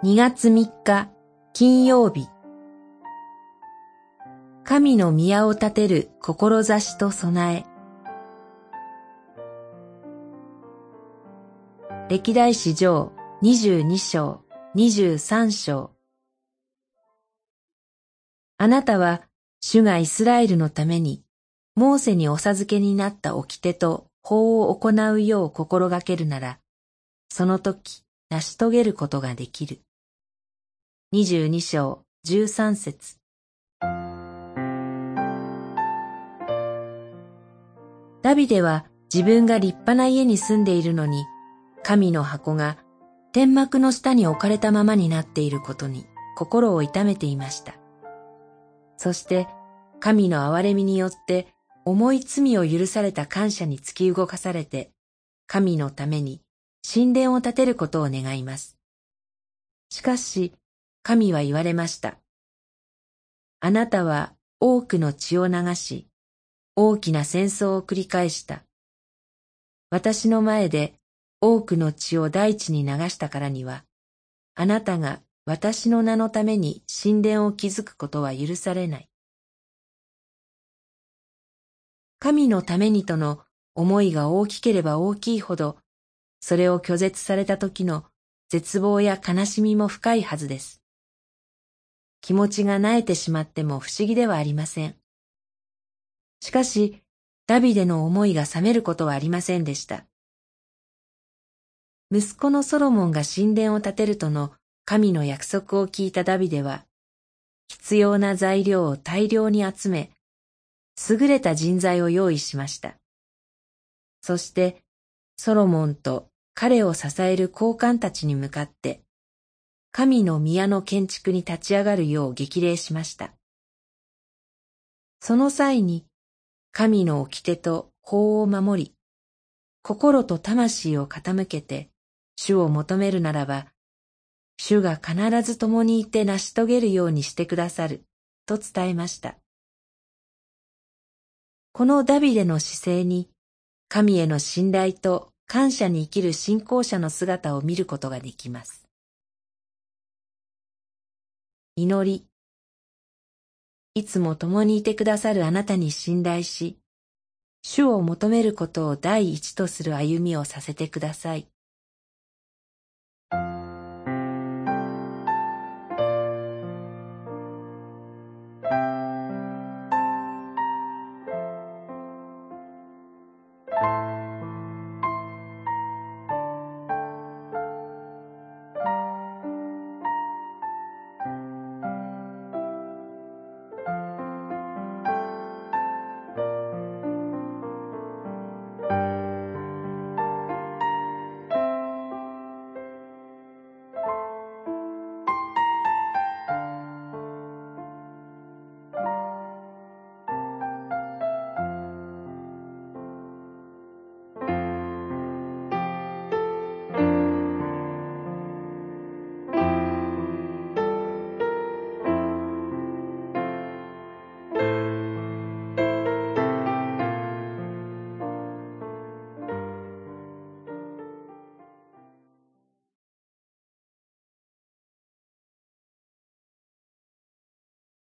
2月3日金曜日。神の宮を建てる志と備え。歴代史上22章23章。あなたは主がイスラエルのためにモーセにお授けになった掟と法を行うよう心がけるなら、その時成し遂げることができる。二十二章十三節ダビデは自分が立派な家に住んでいるのに、神の箱が天幕の下に置かれたままになっていることに心を痛めていました。そして神の憐れみによって重い罪を許された感謝に突き動かされて、神のために神殿を建てることを願います。しかし、神は言われました。あなたは多くの血を流し、大きな戦争を繰り返した。私の前で多くの血を大地に流したからには、あなたが私の名のために神殿を築くことは許されない。神のためにとの思いが大きければ大きいほど、それを拒絶された時の絶望や悲しみも深いはずです。気持ちが萎えてしまっても不思議ではありません。しかし、ダビデの思いが冷めることはありませんでした。息子のソロモンが神殿を建てるとの神の約束を聞いたダビデは、必要な材料を大量に集め、優れた人材を用意しました。そして、ソロモンと彼を支える高官たちに向かって、神の宮の建築に立ち上がるよう激励しました。その際に、神の掟と法を守り、心と魂を傾けて主を求めるならば、主が必ず共にいて成し遂げるようにしてくださる、と伝えました。このダビデの姿勢に、神への信頼と感謝に生きる信仰者の姿を見ることができます。祈り。いつも共にいてくださるあなたに信頼し、主を求めることを第一とする歩みをさせてください。